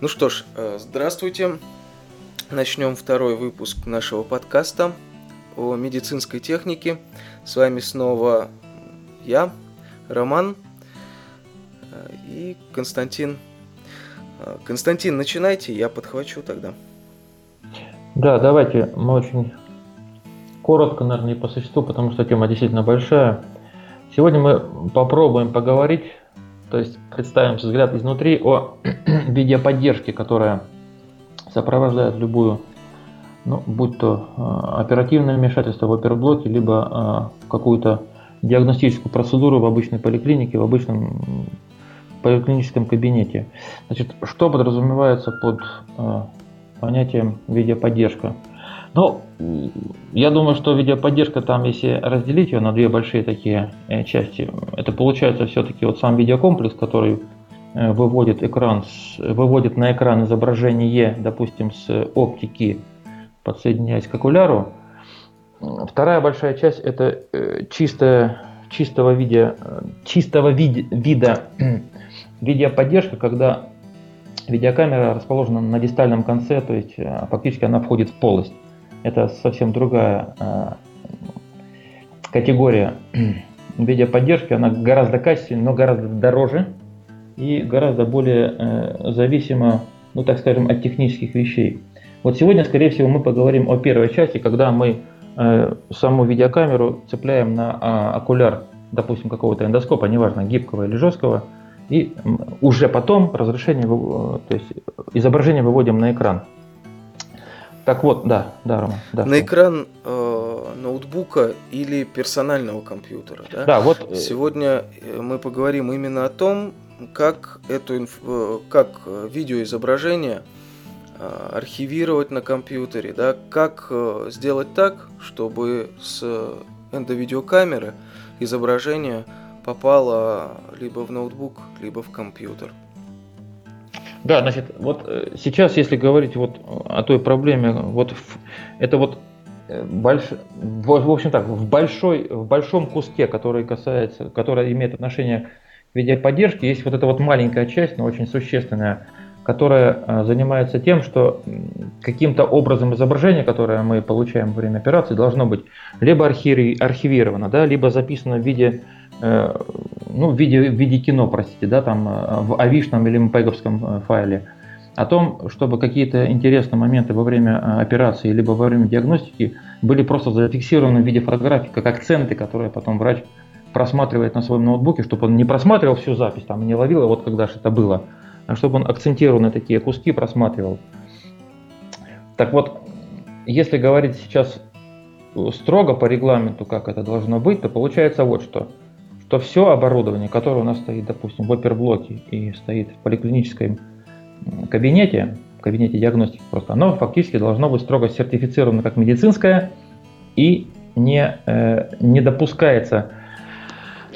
Ну что ж, э, здравствуйте. Начнем второй выпуск нашего подкаста о медицинской технике. С вами снова я, Роман э, и Константин. Э, Константин, начинайте, я подхвачу тогда. Да, давайте мы очень коротко, наверное, по существу, потому что тема действительно большая. Сегодня мы попробуем поговорить, то есть представим взгляд изнутри о видеоподдержке, которая сопровождает любую, ну, будь то э, оперативное вмешательство в оперблоке, либо э, какую-то диагностическую процедуру в обычной поликлинике, в обычном поликлиническом кабинете. Значит, что подразумевается под э, понятием видеоподдержка? Ну, я думаю, что видеоподдержка там, если разделить ее на две большие такие э, части, это получается все-таки вот сам видеокомплекс, который э, выводит экран, выводит на экран изображение, допустим, с оптики, подсоединяясь к окуляру. Вторая большая часть это э, чистая, чистого, видео, чистого вид, вида видеоподдержка, когда видеокамера расположена на дистальном конце, то есть фактически она входит в полость. Это совсем другая э, категория видеоподдержки. Она гораздо качественнее, но гораздо дороже и гораздо более э, зависима, ну так скажем, от технических вещей. Вот сегодня, скорее всего, мы поговорим о первой части, когда мы э, саму видеокамеру цепляем на э, окуляр, допустим, какого-то эндоскопа, неважно, гибкого или жесткого, и уже потом разрешение, то есть изображение выводим на экран. Так вот, да, да, Рома. Да, на экран э, ноутбука или персонального компьютера. Да? да, вот. Э, Сегодня э, мы поговорим именно о том, как эту инф... Э, как видеоизображение архивировать на компьютере, да, как сделать так, чтобы с эндовидеокамеры изображение попало либо в ноутбук, либо в компьютер. Да, значит, вот э, сейчас, если говорить вот о той проблеме, вот это вот э, больш... в общем так, в, большой, в большом куске, который касается, который имеет отношение к видеоподдержке, есть вот эта вот маленькая часть, но очень существенная, которая э, занимается тем, что каким-то образом изображение, которое мы получаем во время операции, должно быть либо архивировано, да, либо записано в виде ну, в виде, в виде кино, простите, да, там э, в авишном или мпеговском э, файле, о том, чтобы какие-то интересные моменты во время операции либо во время диагностики были просто зафиксированы в виде фотографий, как акценты, которые потом врач просматривает на своем ноутбуке, чтобы он не просматривал всю запись, там не ловил, а вот когда же это было, а чтобы он акцентированные такие куски просматривал. Так вот, если говорить сейчас строго по регламенту, как это должно быть, то получается вот что – то все оборудование, которое у нас стоит, допустим, в оперблоке и стоит в поликлиническом кабинете, в кабинете диагностики просто, оно фактически должно быть строго сертифицировано как медицинское и не, э, не допускается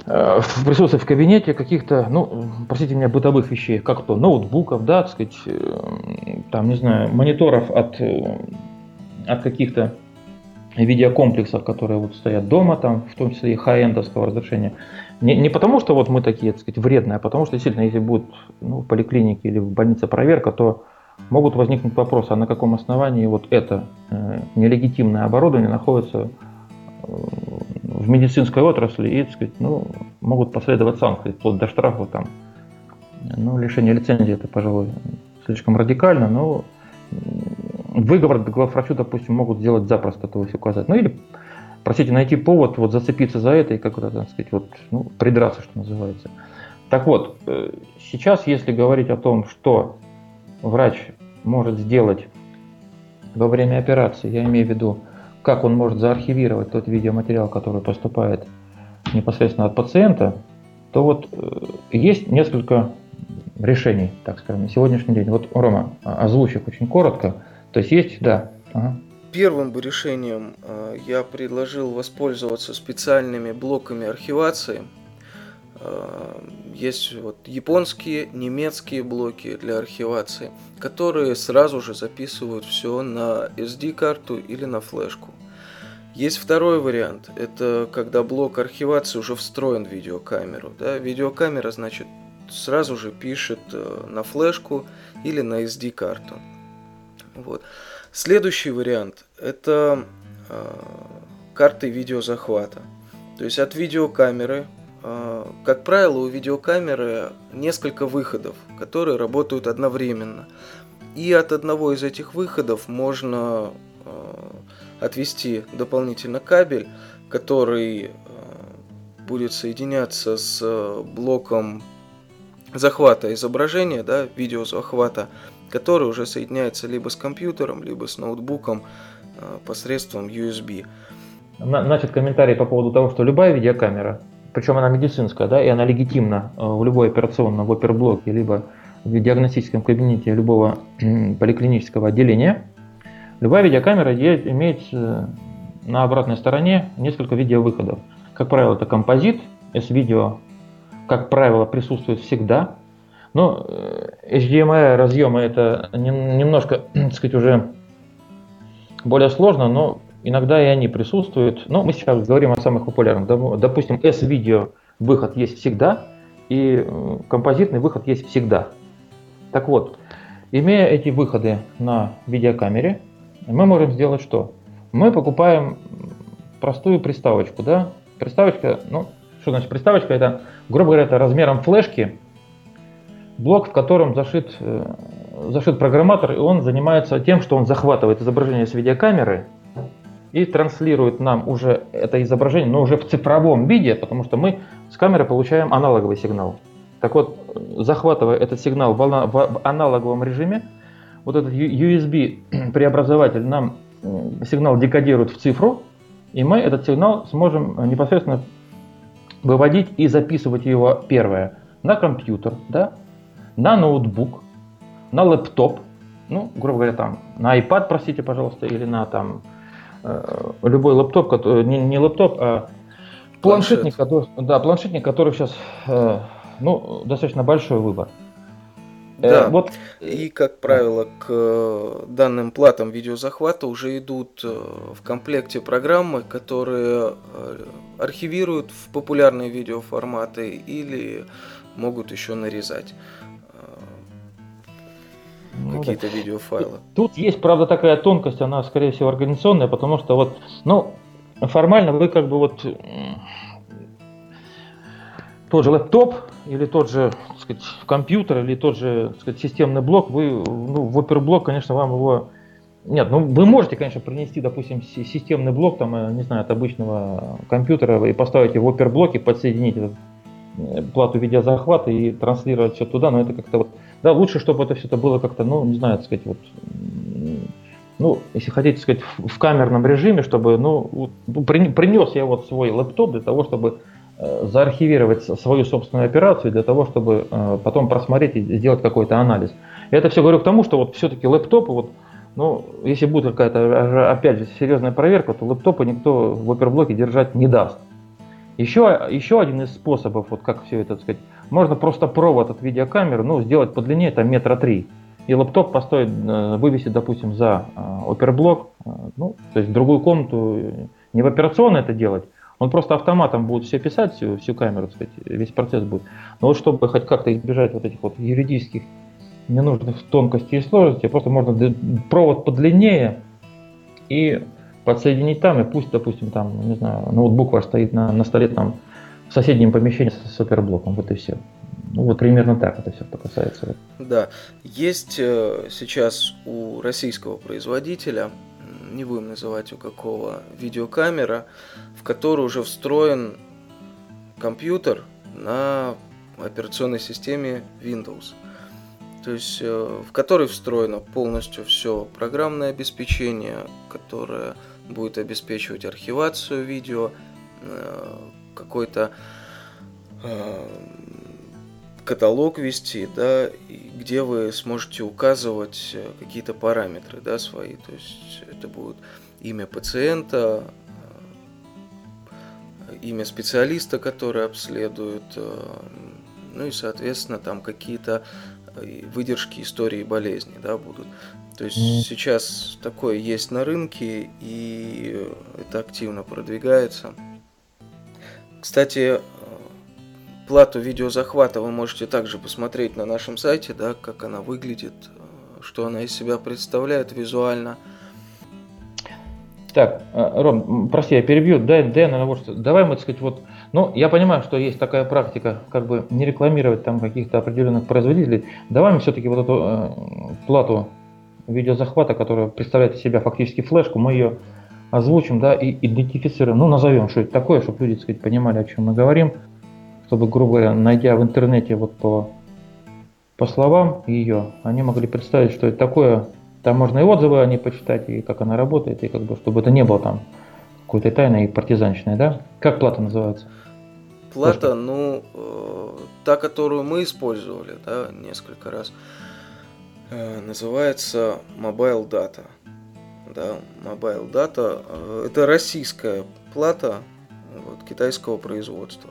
э, в присутствии в кабинете каких-то, ну, простите меня, бытовых вещей, как то ноутбуков, да, так сказать, э, там, не знаю, мониторов от, э, от каких-то видеокомплексов, которые вот стоят дома, там, в том числе и хай-эндовского разрешения. Не, не потому, что вот мы такие, так сказать, вредные, а потому что действительно, если будет ну, в поликлинике или в больнице проверка, то могут возникнуть вопросы, а на каком основании вот это э, нелегитимное оборудование находится э, в медицинской отрасли и, так сказать, ну, могут последовать санкции, вплоть до штрафа там. Ну, лишение лицензии это, пожалуй, слишком радикально, но выговор главврачу, допустим, могут сделать запросто, то есть указать. Ну или простите, найти повод, вот зацепиться за это и как-то, так сказать, вот, ну, придраться, что называется. Так вот, э, сейчас, если говорить о том, что врач может сделать во время операции, я имею в виду, как он может заархивировать тот видеоматериал, который поступает непосредственно от пациента, то вот э, есть несколько решений, так скажем, на сегодняшний день. Вот, Рома, озвучив очень коротко, то есть есть, да. Ага первым бы решением э, я предложил воспользоваться специальными блоками архивации. Э, есть вот японские, немецкие блоки для архивации, которые сразу же записывают все на SD-карту или на флешку. Есть второй вариант. Это когда блок архивации уже встроен в видеокамеру. Да? Видеокамера, значит, сразу же пишет э, на флешку или на SD-карту. Вот. Следующий вариант – это э, карты видеозахвата. То есть от видеокамеры, э, как правило, у видеокамеры несколько выходов, которые работают одновременно. И от одного из этих выходов можно э, отвести дополнительно кабель, который будет соединяться с блоком захвата изображения, да, видеозахвата, который уже соединяется либо с компьютером, либо с ноутбуком э, посредством USB. Значит, комментарий по поводу того, что любая видеокамера, причем она медицинская, да, и она легитимна э, в любой операционном, в оперблоке, либо в диагностическом кабинете любого поликлинического отделения, любая видеокамера имеет на обратной стороне несколько видеовыходов. Как правило, это композит, S-видео, как правило, присутствует всегда. Но э, HDMI разъемы это немножко, так сказать, уже более сложно, но иногда и они присутствуют. Но мы сейчас говорим о самых популярных. Допустим, S-видео выход есть всегда, и э, композитный выход есть всегда. Так вот, имея эти выходы на видеокамере, мы можем сделать что? Мы покупаем простую приставочку, да, Приставочка, ну, что значит приставочка? Это, грубо говоря, это размером флешки, блок, в котором зашит, э, зашит программатор, и он занимается тем, что он захватывает изображение с видеокамеры и транслирует нам уже это изображение, но уже в цифровом виде, потому что мы с камеры получаем аналоговый сигнал. Так вот, захватывая этот сигнал в аналоговом режиме, вот этот USB преобразователь нам сигнал декодирует в цифру, и мы этот сигнал сможем э, непосредственно выводить и записывать его первое на компьютер, да, на ноутбук, на лэптоп, ну, грубо говоря, там, на iPad, простите, пожалуйста, или на там э, любой лэптоп, который, не, не лэптоп, а планшетник, который, да, планшетник, который сейчас, э, ну, достаточно большой выбор. Э, да, вот. и, как правило, к э, данным платам видеозахвата уже идут э, в комплекте программы, которые архивируют в популярные видеоформаты или могут еще нарезать ну, какие-то да. видеофайлы. Тут есть, правда, такая тонкость, она, скорее всего, организационная, потому что вот, ну, формально вы как бы вот тот же лэптоп или тот же так сказать, компьютер или тот же так сказать, системный блок, вы ну, в оперблок, конечно, вам его нет, ну вы можете, конечно, принести, допустим, системный блок, там, э, не знаю, от обычного компьютера и поставить его в оперблок и подсоединить этот плату видеозахвата и транслировать все туда, но это как-то вот, да, лучше, чтобы это все это было как-то, ну, не знаю, так сказать, вот, ну, если хотите сказать, в камерном режиме, чтобы, ну, ну принес я вот свой лэптоп для того, чтобы Э, заархивировать свою собственную операцию для того, чтобы э, потом просмотреть и сделать какой-то анализ. Я это все говорю к тому, что вот все-таки лэптопы, вот, ну, если будет какая-то, опять же, серьезная проверка, то лэптопы никто в оперблоке держать не даст. Еще, еще один из способов, вот как все это, так сказать, можно просто провод от видеокамеры, ну, сделать подлиннее, там метра три. И лэптоп поставить, э, вывесить, допустим, за оперблок, ну, то есть в другую комнату, не в операционной это делать, он просто автоматом будет все писать, всю, всю камеру, так сказать, весь процесс будет. Но вот чтобы хоть как-то избежать вот этих вот юридических ненужных тонкостей и сложностей, просто можно провод подлиннее и подсоединить там, и пусть, допустим, там, не знаю, ноутбук ваш стоит на, на столе там в соседнем помещении с суперблоком, вот и все. Ну вот примерно так это все касается. Да, есть э, сейчас у российского производителя не будем называть у какого, видеокамера, в которую уже встроен компьютер на операционной системе Windows. То есть э, в которой встроено полностью все программное обеспечение, которое будет обеспечивать архивацию видео, э, какой-то э, каталог вести, да, где вы сможете указывать э, какие-то параметры, да, свои. То есть это будет имя пациента, имя специалиста, который обследует, ну и, соответственно, там какие-то выдержки истории болезни, да, будут. То есть mm. сейчас такое есть на рынке, и это активно продвигается. Кстати, плату видеозахвата вы можете также посмотреть на нашем сайте, да, как она выглядит, что она из себя представляет визуально. Так, э, Ром, прости, я перебью. Дай, дай, наверное, вот что. Давай мы, так сказать, вот. Ну, я понимаю, что есть такая практика, как бы не рекламировать там каких-то определенных производителей. Давай мы все-таки вот эту э, плату видеозахвата, которая представляет из себя фактически флешку, мы ее озвучим, да, и идентифицируем, ну, назовем, что это такое, чтобы люди, так сказать, понимали, о чем мы говорим, чтобы, грубо говоря, найдя в интернете вот по, по словам ее, они могли представить, что это такое, там можно и отзывы о ней почитать, и как она работает, и как бы, чтобы это не было там какой-то тайной и партизанщиной, да? Как плата называется? Плата, Флешка. ну, э, та, которую мы использовали, да, несколько раз, э, называется Mobile Data. Да, Mobile Data э, это российская плата вот, китайского производства.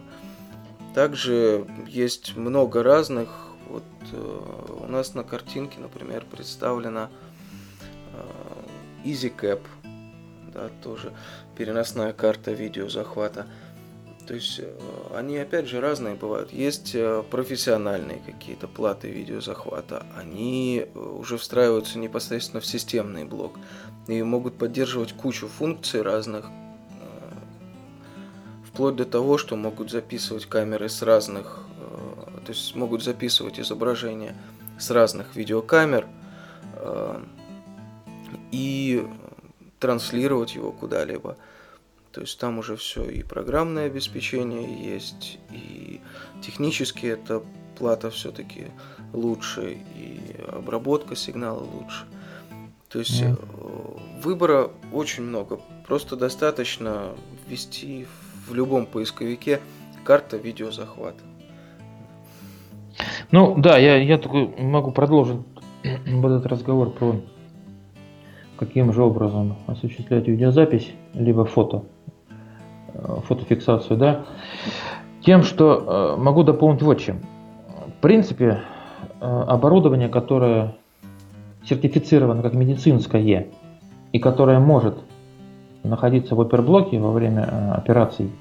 Также есть много разных. Вот э, у нас на картинке, например, представлена EasyCap, да, тоже переносная карта видеозахвата. То есть э, они опять же разные бывают. Есть э, профессиональные какие-то платы видеозахвата. Они уже встраиваются непосредственно в системный блок и могут поддерживать кучу функций разных, вплоть до того, что могут записывать камеры с разных, то есть могут записывать изображения с разных видеокамер, и транслировать его куда-либо. То есть там уже все и программное обеспечение есть, и технически эта плата все-таки лучше, и обработка сигнала лучше. То есть mm. выбора очень много. Просто достаточно ввести в любом поисковике карта видеозахвата. Ну да, я, я такой могу продолжить вот этот разговор про каким же образом осуществлять видеозапись, либо фото, э, фотофиксацию, да, тем, что э, могу дополнить вот чем. В принципе, э, оборудование, которое сертифицировано как медицинское и которое может находиться в оперблоке во время операций,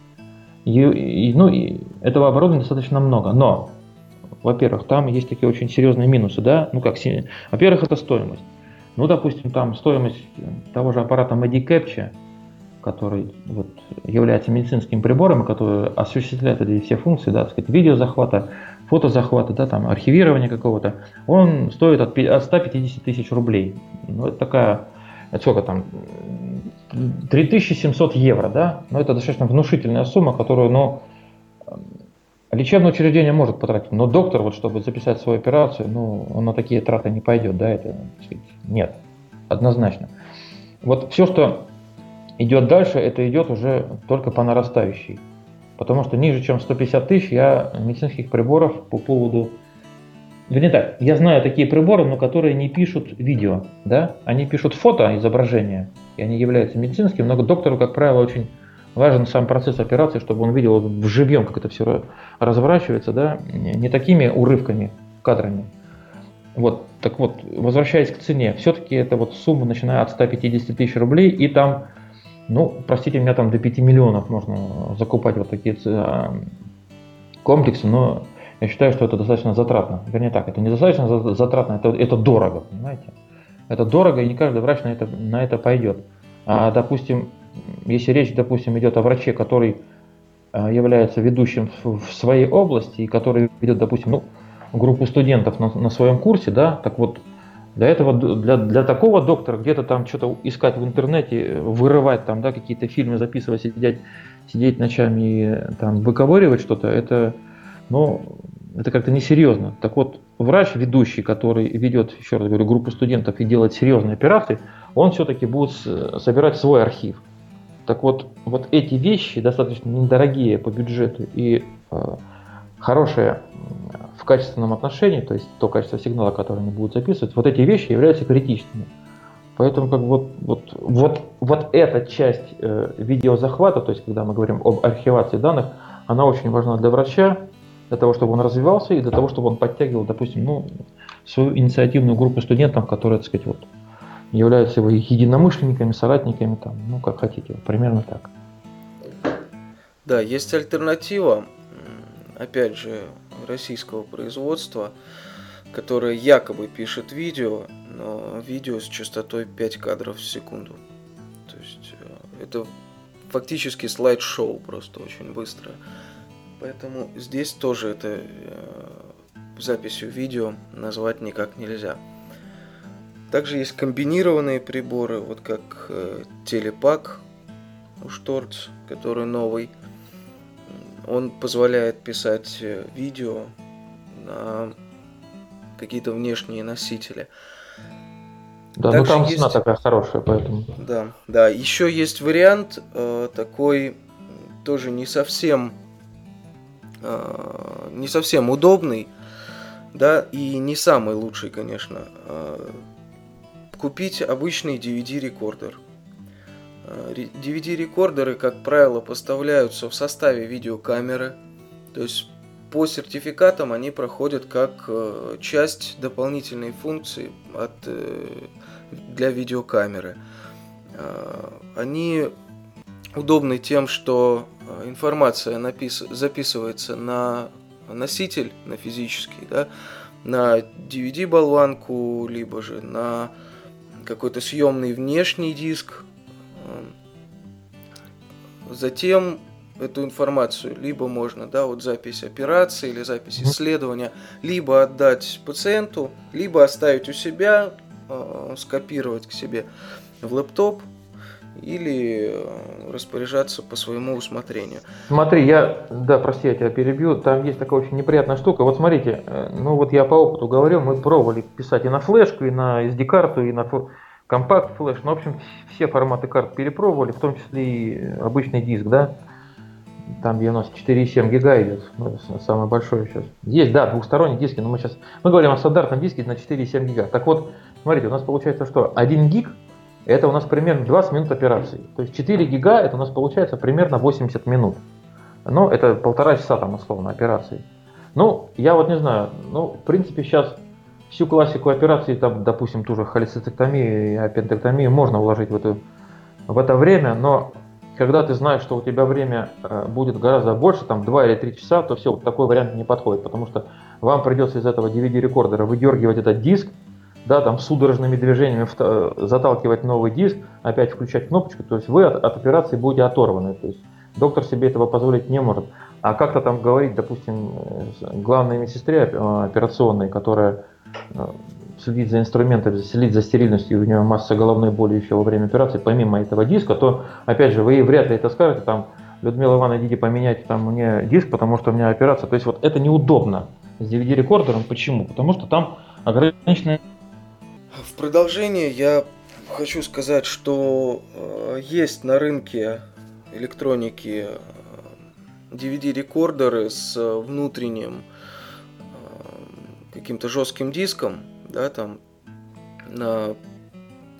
и, ну, и этого оборудования достаточно много. Но, во-первых, там есть такие очень серьезные минусы, да, ну как, во-первых, это стоимость. Ну, допустим, там стоимость того же аппарата Medicapture, который вот, является медицинским прибором, который осуществляет эти все функции, да, так сказать, видеозахвата, фотозахвата, да, там, архивирования какого-то, он стоит от, от 150 тысяч рублей. Ну, это такая, это сколько там, 3700 евро, да, но это достаточно внушительная сумма, которую, ну, Лечебное учреждение может потратить, но доктор, вот чтобы записать свою операцию, ну, он на такие траты не пойдет, да, это, нет, однозначно. Вот все, что идет дальше, это идет уже только по нарастающей. Потому что ниже, чем 150 тысяч, я медицинских приборов по поводу... Вернее так, я знаю такие приборы, но которые не пишут видео, да, они пишут фото, изображение, и они являются медицинскими, но доктору, как правило, очень Важен сам процесс операции, чтобы он видел в живьем, как это все разворачивается, да, не такими урывками, кадрами. Вот, так вот, возвращаясь к цене, все-таки это вот сумма, начиная от 150 тысяч рублей, и там, ну, простите меня, там до 5 миллионов можно закупать вот такие а, комплексы, но я считаю, что это достаточно затратно. Вернее так, это не достаточно затратно, это, это дорого, понимаете? Это дорого, и не каждый врач на это, на это пойдет. А, допустим, если речь, допустим, идет о враче, который э, является ведущим в своей области и который ведет, допустим, ну, группу студентов на, на своем курсе, да, так вот, для этого, для, для такого доктора где-то там что-то искать в интернете, вырывать там, да, какие-то фильмы записывать, сидеть, сидеть ночами и там выковыривать что-то, это, ну, это как-то несерьезно. Так вот, врач, ведущий, который ведет, еще раз говорю, группу студентов и делает серьезные операции, он все-таки будет собирать свой архив. Так вот, вот эти вещи достаточно недорогие по бюджету и э, хорошие в качественном отношении, то есть то качество сигнала, которое они будут записывать, вот эти вещи являются критичными. Поэтому как вот, вот, вот, вот эта часть э, видеозахвата, то есть когда мы говорим об архивации данных, она очень важна для врача, для того, чтобы он развивался и для того, чтобы он подтягивал, допустим, ну, свою инициативную группу студентов, которые, так сказать, вот, являются его единомышленниками, соратниками, там, ну как хотите, примерно так. Да, есть альтернатива. опять же, российского производства, которое якобы пишет видео, но видео с частотой 5 кадров в секунду. То есть э, это фактически слайд-шоу просто очень быстро. Поэтому здесь тоже это э, записью видео назвать никак нельзя. Также есть комбинированные приборы, вот как э, телепак у Шторц, который новый. Он позволяет писать э, видео на какие-то внешние носители. Да, ну Также ну там есть... цена такая хорошая, поэтому. Да, да. Еще есть вариант э, такой тоже не совсем э, не совсем удобный, да, и не самый лучший, конечно. Э, купить обычный DVD-рекордер. DVD-рекордеры, как правило, поставляются в составе видеокамеры, то есть по сертификатам они проходят как э, часть дополнительной функции от, э, для видеокамеры. Э, они удобны тем, что информация напис... записывается на носитель, на физический, да, на DVD-болванку, либо же на какой-то съемный внешний диск. Эм, затем эту информацию либо можно, да, вот запись операции или запись исследования, либо отдать пациенту, либо оставить у себя, э, скопировать к себе в лэптоп или э, распоряжаться по своему усмотрению. Смотри, я, да, прости, я тебя перебью, там есть такая очень неприятная штука. Вот смотрите, э, ну вот я по опыту говорил, мы пробовали писать и на флешку, и на SD-карту, и на компакт флеш, ну, в общем, все форматы карт перепробовали, в том числе и обычный диск, да, там, где у нас 4,7 гига идет, ну, самое большое сейчас. Есть, да, двухсторонние диски, но мы сейчас, мы говорим о стандартном диске на 4,7 гига. Так вот, смотрите, у нас получается что, 1 гиг это у нас примерно 20 минут операции. То есть 4 гига это у нас получается примерно 80 минут. Ну, это полтора часа там условно операции. Ну, я вот не знаю, ну, в принципе, сейчас всю классику операций, там, допустим, ту же холецистектомию и аппендэктомию можно уложить в, эту, в это время, но когда ты знаешь, что у тебя время э, будет гораздо больше, там 2 или 3 часа, то все, такой вариант не подходит, потому что вам придется из этого DVD-рекордера выдергивать этот диск, да, там судорожными движениями э, заталкивать новый диск, опять включать кнопочку, то есть вы от, от операции будете оторваны, то есть доктор себе этого позволить не может. А как-то там говорить, допустим, главной медсестре э, операционной, которая следить за инструментами, следить за стерильностью, у нее масса головной боли еще во время операции, помимо этого диска, то, опять же, вы вряд ли это скажете, там, Людмила Ивановна, идите поменять там мне диск, потому что у меня операция. То есть вот это неудобно с DVD-рекордером. Почему? Потому что там ограниченное... В продолжение я хочу сказать, что э, есть на рынке электроники э, DVD-рекордеры с внутренним э, каким-то жестким диском, да, там на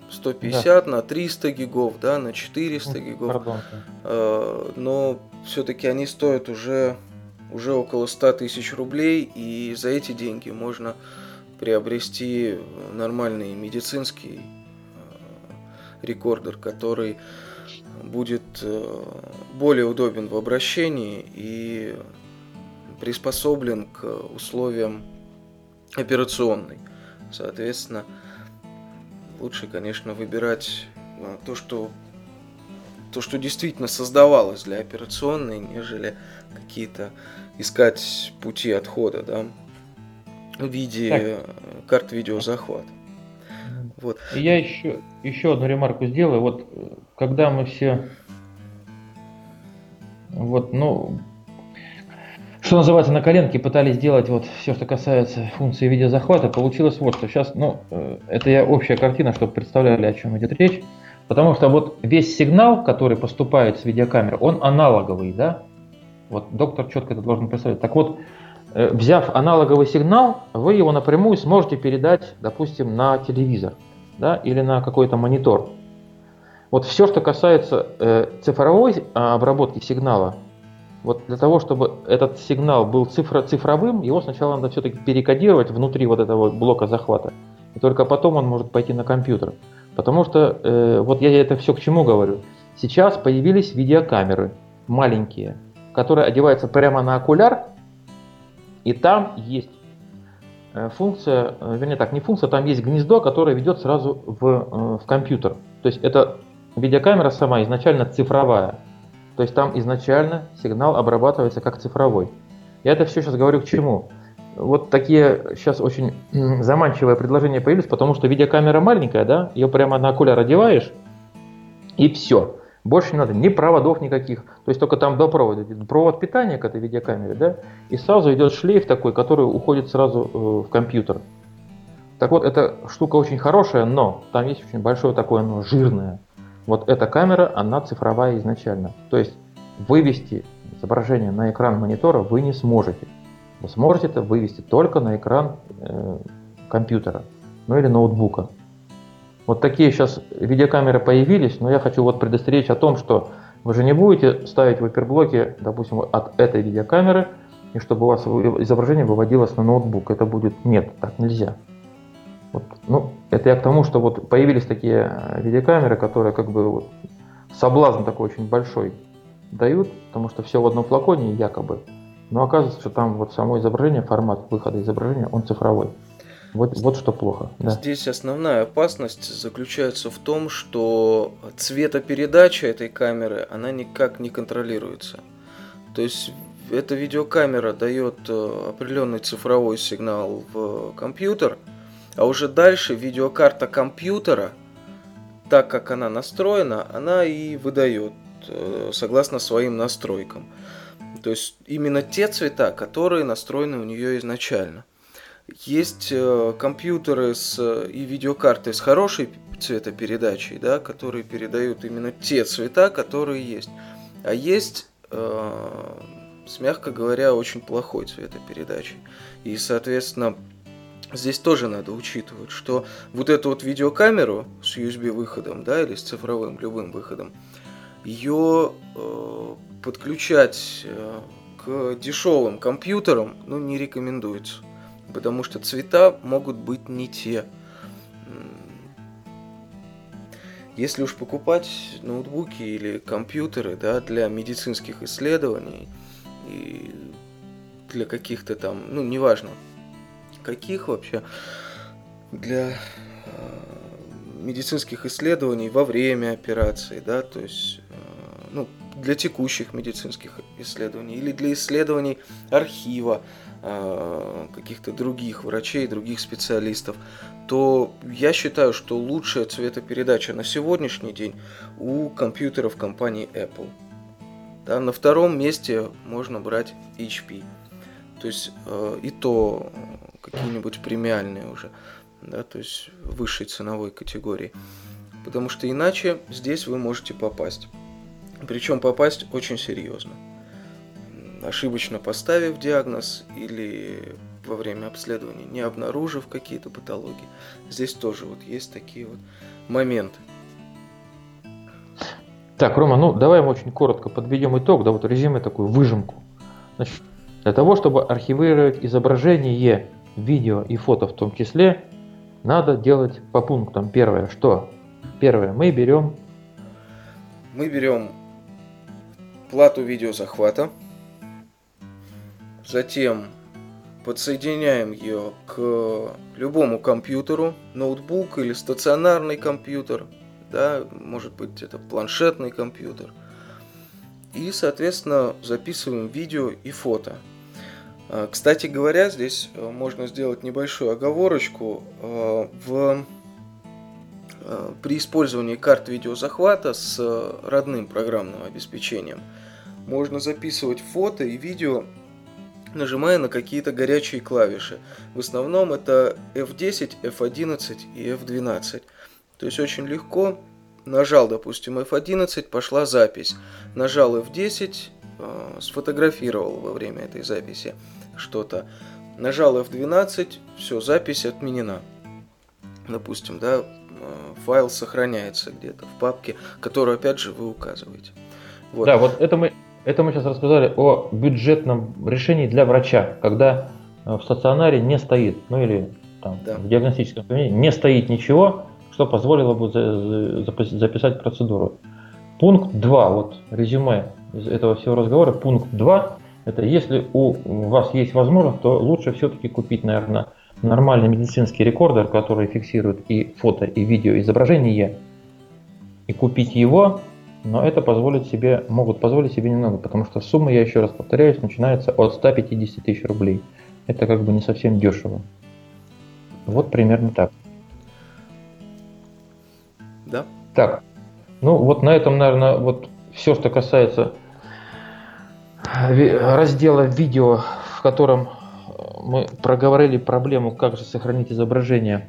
150, да. на 300 гигов, да, на 400 гигов. Пардон. Э, но все-таки они стоят уже, уже около 100 тысяч рублей, и за эти деньги можно приобрести нормальный медицинский э, рекордер, который будет э, более удобен в обращении и приспособлен к условиям операционной. Соответственно, лучше, конечно, выбирать а, то, что то, что действительно создавалось для операционной, нежели какие-то искать пути отхода, да, в виде так. карт видеозахвата. Вот. Я еще, еще одну ремарку сделаю. Вот когда мы все вот, ну, что называется, на коленке пытались сделать вот все, что касается функции видеозахвата, получилось вот что. Сейчас, ну, э, это я общая картина, чтобы представляли, о чем идет речь. Потому что вот весь сигнал, который поступает с видеокамеры, он аналоговый, да? Вот доктор четко это должен представлять. Так вот, э, взяв аналоговый сигнал, вы его напрямую сможете передать, допустим, на телевизор, да, или на какой-то монитор. Вот все, что касается э, цифровой а, обработки сигнала, вот для того, чтобы этот сигнал был цифро цифровым, его сначала надо все-таки перекодировать внутри вот этого блока захвата. И только потом он может пойти на компьютер. Потому что, э, вот я это все к чему говорю. Сейчас появились видеокамеры маленькие, которые одеваются прямо на окуляр, И там есть э, функция, э, вернее так, не функция, там есть гнездо, которое ведет сразу в, э, в компьютер. То есть это видеокамера сама изначально цифровая. То есть там изначально сигнал обрабатывается как цифровой. Я это все сейчас говорю к чему? Вот такие сейчас очень заманчивые предложения появились, потому что видеокамера маленькая, да, ее прямо на окуляр одеваешь, и все. Больше не надо ни проводов никаких, то есть только там до провода, провод питания к этой видеокамере, да, и сразу идет шлейф такой, который уходит сразу э, в компьютер. Так вот, эта штука очень хорошая, но там есть очень большое такое, оно жирное. Вот эта камера, она цифровая изначально. То есть вывести изображение на экран монитора вы не сможете. Вы сможете это вывести только на экран э, компьютера, ну или ноутбука. Вот такие сейчас видеокамеры появились, но я хочу вот предостеречь о том, что вы же не будете ставить в оперблоке, допустим, от этой видеокамеры, и чтобы у вас изображение выводилось на ноутбук. Это будет нет, так нельзя. Вот, ну, это я к тому, что вот появились такие э, видеокамеры, которые как бы вот, соблазн такой очень большой дают, потому что все в одном флаконе якобы. Но оказывается, что там вот само изображение, формат выхода изображения, он цифровой. Вот, вот что плохо. Да. Здесь основная опасность заключается в том, что цветопередача этой камеры, она никак не контролируется. То есть эта видеокамера дает э, определенный цифровой сигнал в компьютер, а уже дальше видеокарта компьютера, так как она настроена, она и выдает э, согласно своим настройкам. То есть именно те цвета, которые настроены у нее изначально. Есть э, компьютеры с, и видеокарты с хорошей цветопередачей, да, которые передают именно те цвета, которые есть. А есть, э, с мягко говоря, очень плохой цветопередачей. И, соответственно, здесь тоже надо учитывать, что вот эту вот видеокамеру с USB выходом, да, или с цифровым любым выходом, ее э, подключать э, к дешевым компьютерам, ну, не рекомендуется потому что цвета могут быть не те. Если уж покупать ноутбуки или компьютеры да, для медицинских исследований и для каких-то там, ну, неважно, каких вообще, для э, медицинских исследований во время операции, да, то есть, для текущих медицинских исследований или для исследований архива, Э, каких-то других врачей, других специалистов, то я считаю, что лучшая цветопередача на сегодняшний день у компьютеров компании Apple. Да, на втором месте можно брать HP. То есть э, и то какие-нибудь премиальные уже, да, то есть высшей ценовой категории. Потому что иначе здесь вы можете попасть. Причем попасть очень серьезно ошибочно поставив диагноз или во время обследования не обнаружив какие-то патологии. Здесь тоже вот есть такие вот моменты. Так, Рома, ну давай мы очень коротко подведем итог, да, вот резюме такую выжимку. Значит, для того, чтобы архивировать изображение, видео и фото в том числе, надо делать по пунктам. Первое, что? Первое, мы берем... Мы берем плату видеозахвата, Затем подсоединяем ее к любому компьютеру, ноутбук или стационарный компьютер, да, может быть это планшетный компьютер. И, соответственно, записываем видео и фото. А, кстати говоря, здесь э, можно сделать небольшую оговорочку. Э, в, э, при использовании карт видеозахвата с родным программным обеспечением можно записывать фото и видео нажимая на какие-то горячие клавиши. В основном это F10, F11 и F12. То есть очень легко. Нажал, допустим, F11, пошла запись. Нажал F10, э, сфотографировал во время этой записи что-то. Нажал F12, все, запись отменена. Допустим, да, э, файл сохраняется где-то в папке, которую опять же вы указываете. Вот. Да, вот это мы это мы сейчас рассказали о бюджетном решении для врача, когда э, в стационаре не стоит, ну или там, да. в диагностическом помещении не стоит ничего, что позволило бы записать процедуру. Пункт 2, вот резюме из этого всего разговора, пункт 2, Это если у вас есть возможность, то лучше все-таки купить, наверное, нормальный медицинский рекордер, который фиксирует и фото, и видео изображение, и купить его, но это позволит себе, могут позволить себе немного, потому что сумма, я еще раз повторяюсь, начинается от 150 тысяч рублей. Это как бы не совсем дешево. Вот примерно так. Да. Так, ну вот на этом, наверное, вот все, что касается раздела видео, в котором мы проговорили проблему, как же сохранить изображение.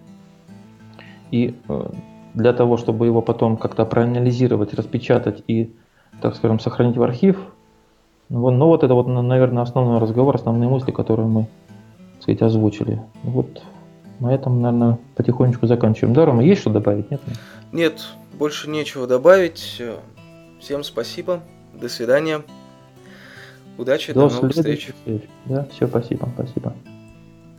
И э, для того, чтобы его потом как-то проанализировать, распечатать и, так скажем, сохранить в архив. Ну, ну вот это вот, наверное, основной разговор, основные мысли, которые мы, так сказать, озвучили. Вот на этом, наверное, потихонечку заканчиваем. Да, Рома, есть что добавить? Нет? Нет, больше нечего добавить. Всем спасибо. До свидания. Удачи, до, до новых встреч. Да, все, спасибо, спасибо.